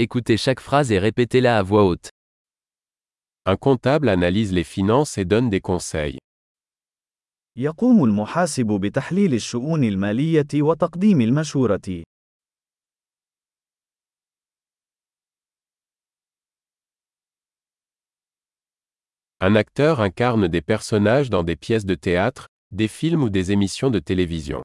Écoutez chaque phrase et répétez-la à voix haute. Un comptable analyse les finances et donne des conseils. يقوم المحاسب بتحليل الشؤون المالية وتقديم المشورة. Un acteur incarne des personnages dans des pièces de théâtre, des films ou des émissions de télévision.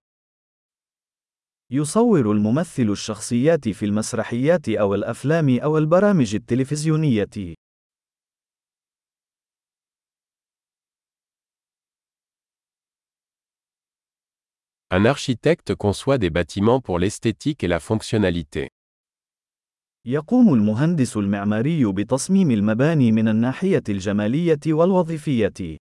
يصور الممثل الشخصيات في المسرحيات أو الأفلام أو البرامج التلفزيونية. Un architecte conçoit des bâtiments pour l'esthétique et la fonctionnalité. يقوم المهندس المعماري بتصميم المباني من الناحية الجمالية والوظيفية.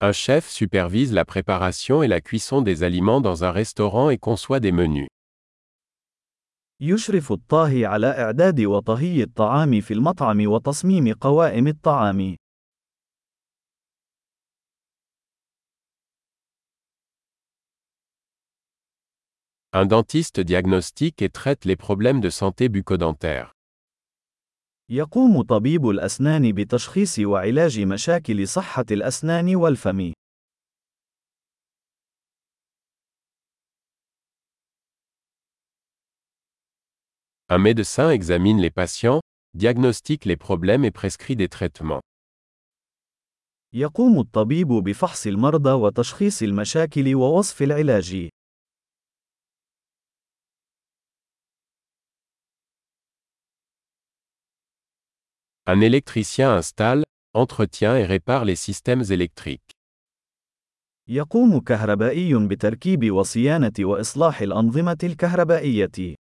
Un chef supervise la préparation et la cuisson des aliments dans un restaurant et conçoit des menus. يشرف الطاهي على إعداد وطهي الطعام في المطعم وتصميم قوائم الطعام. Un dentiste diagnostique et traite les problèmes de santé bucco-dentaire. يقوم طبيب الأسنان بتشخيص وعلاج مشاكل صحة الأسنان والفم. Un médecin examine les patients, diagnostique les problèmes et prescrit des traitements. يقوم الطبيب بفحص المرضى وتشخيص المشاكل ووصف العلاج. Un électricien installe, entretient et répare les systèmes électriques. يقوم كهربائي بتركيب وصيانة وإصلاح الأنظمة الكهربائية.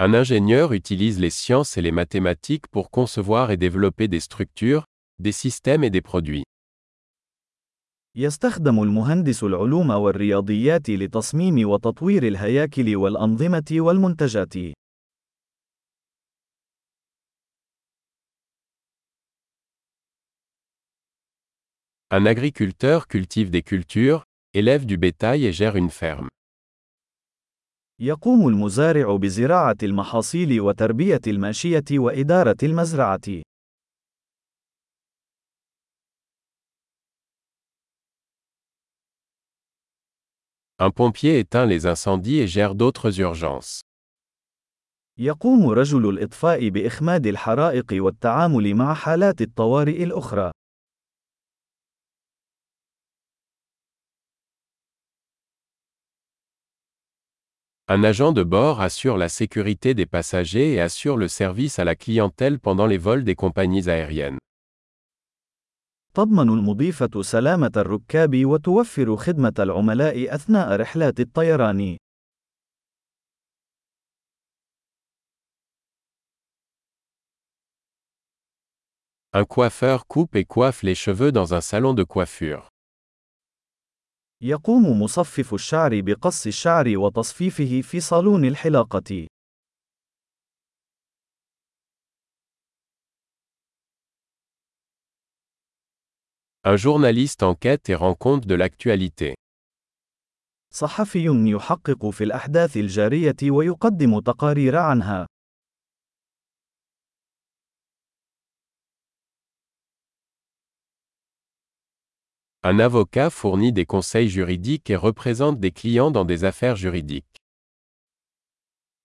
Un ingénieur utilise les sciences et les mathématiques pour concevoir et développer des structures, des systèmes et des produits. يستخدم المهندس العلوم والرياضيات لتصميم وتطوير الهياكل والأنظمة والمنتجات. Un agriculteur cultive des cultures, élève du bétail et gère une ferme. يقوم المزارع بزراعة المحاصيل وتربية الماشية وإدارة المزرعة. Un pompier éteint les incendies et gère d'autres urgences. يقوم رجل الإطفاء بإخماد الحرائق والتعامل مع حالات الطوارئ الأخرى. Un agent de bord assure la sécurité des passagers et assure le service à la clientèle pendant les vols des compagnies aériennes. تضمن المضيفة سلامة الركاب وتوفر خدمة العملاء أثناء رحلات الطيران. Un coiffeur coupe et coiffe les cheveux dans un salon de coiffure. يقوم مصفف الشعر بقص الشعر وتصفيفه في صالون الحلاقة. Un journaliste enquête et rend compte de l'actualité. صحفي يحقق في الأحداث الجارية ويقدم تقارير عنها. Un avocat fournit des conseils juridiques et représente des clients dans des affaires juridiques.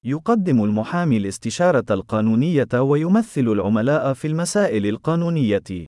يقدم المحامي الاستشارة القانونية ويمثل العملاء في المسائل القانونية.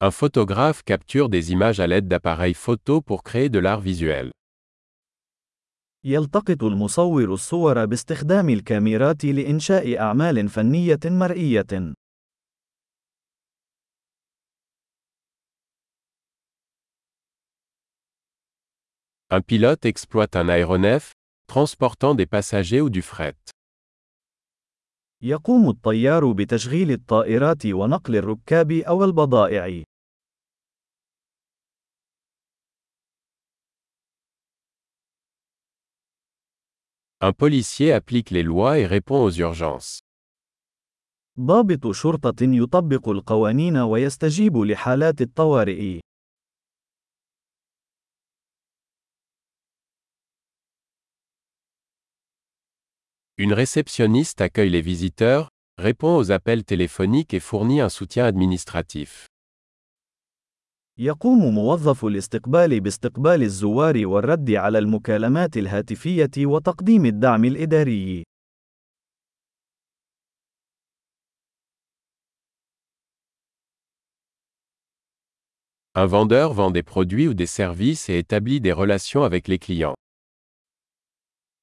Un photographe capture des images à l'aide d'appareils photo pour créer de l'art visuel. يلتقط المصور الصور باستخدام الكاميرات لإنشاء أعمال فنية مرئية. Un pilote exploite un aéronef, transportant des passagers ou du fret. يقوم الطيار بتشغيل الطائرات ونقل الركاب أو البضائع. Un policier applique les lois et répond aux urgences. ضابط شرطة يطبق القوانين ويستجيب لحالات الطوارئ. Une réceptionniste accueille les visiteurs, répond aux appels téléphoniques et fournit un soutien administratif. يقوم موظف الاستقبال باستقبال الزوار والرد على المكالمات الهاتفية وتقديم الدعم الإداري. Un vendeur vend des produits ou des services et établit des relations avec les clients.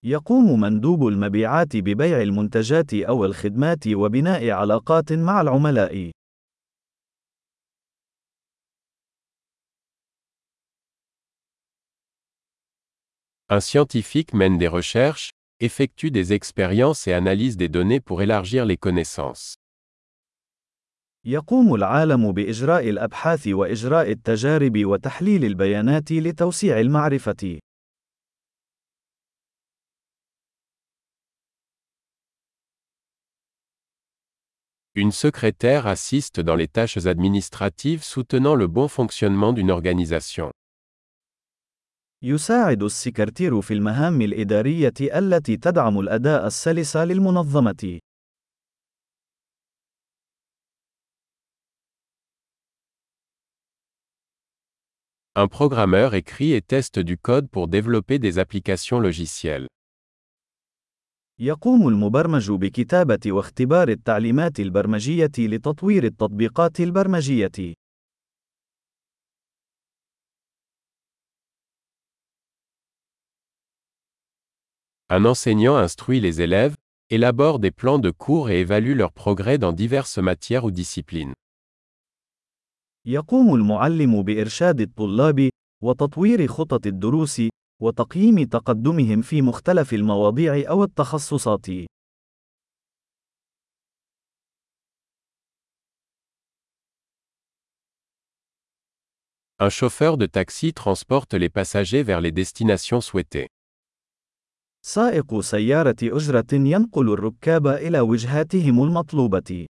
يقوم مندوب المبيعات ببيع المنتجات أو الخدمات وبناء علاقات مع العملاء. Un scientifique mène des recherches, effectue des expériences et analyse des données pour élargir les connaissances. يقوم العالم بإجراء الأبحاث وإجراء التجارب وتحليل البيانات لتوسيع المعرفة. Une secrétaire assiste dans les tâches administratives soutenant le bon fonctionnement d'une organisation. يساعد السكرتير في المهام الإدارية التي تدعم الأداء السلس للمنظمة. Un programmeur écrit et teste du code pour développer des applications logicielles. يقوم المبرمج بكتابة واختبار التعليمات البرمجية لتطوير التطبيقات البرمجية. Un enseignant instruit les élèves, élabore des plans de cours et évalue leur progrès dans diverses matières ou disciplines. يقوم المعلم بإرشاد الطلاب وتطوير خطط الدروس وتقييم تقدمهم في مختلف المواضيع أو التخصصات. Un chauffeur de taxi transporte les passagers vers les destinations souhaitées. سائق سيارة أجرة ينقل الركاب إلى وجهاتهم المطلوبة.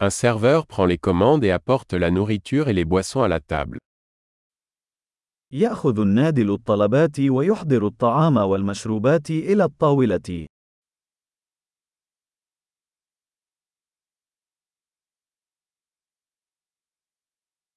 Un serveur prend les commandes et apporte la nourriture et les boissons à la table. يأخذ النادل الطلبات ويحضر الطعام والمشروبات إلى الطاولة.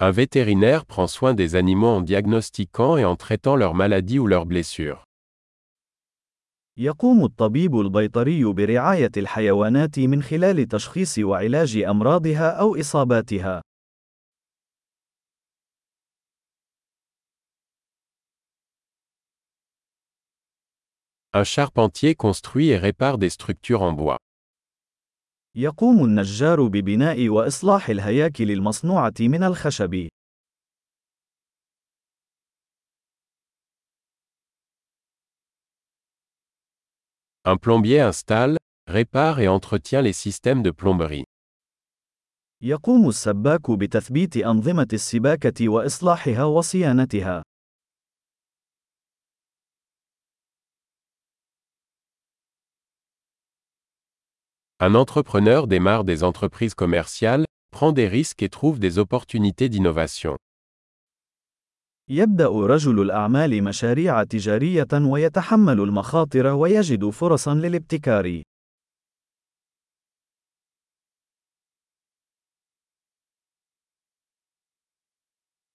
Un vétérinaire prend soin des animaux en diagnostiquant et en traitant leurs maladies ou leurs blessures. يقوم الطبيب البيطري برعاية الحيوانات من خلال تشخيص وعلاج أمراضها أو إصاباتها. Un charpentier construit et répare des structures en bois. يقوم النجار ببناء وإصلاح الهياكل المصنوعة من الخشب. Un plombier installe, répare et entretient les systèmes de plomberie. يقوم السباك بتثبيت أنظمة السباكة وإصلاحها وصيانتها. Un entrepreneur démarre des entreprises commerciales, prend des risques et trouve des opportunités d'innovation. يبدأ رجل الأعمال مشاريع تجارية ويتحمل المخاطر ويجد فرصا للابتكار.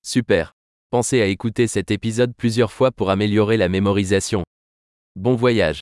Super. Pensez à écouter cet épisode plusieurs fois pour améliorer la mémorisation. Bon voyage.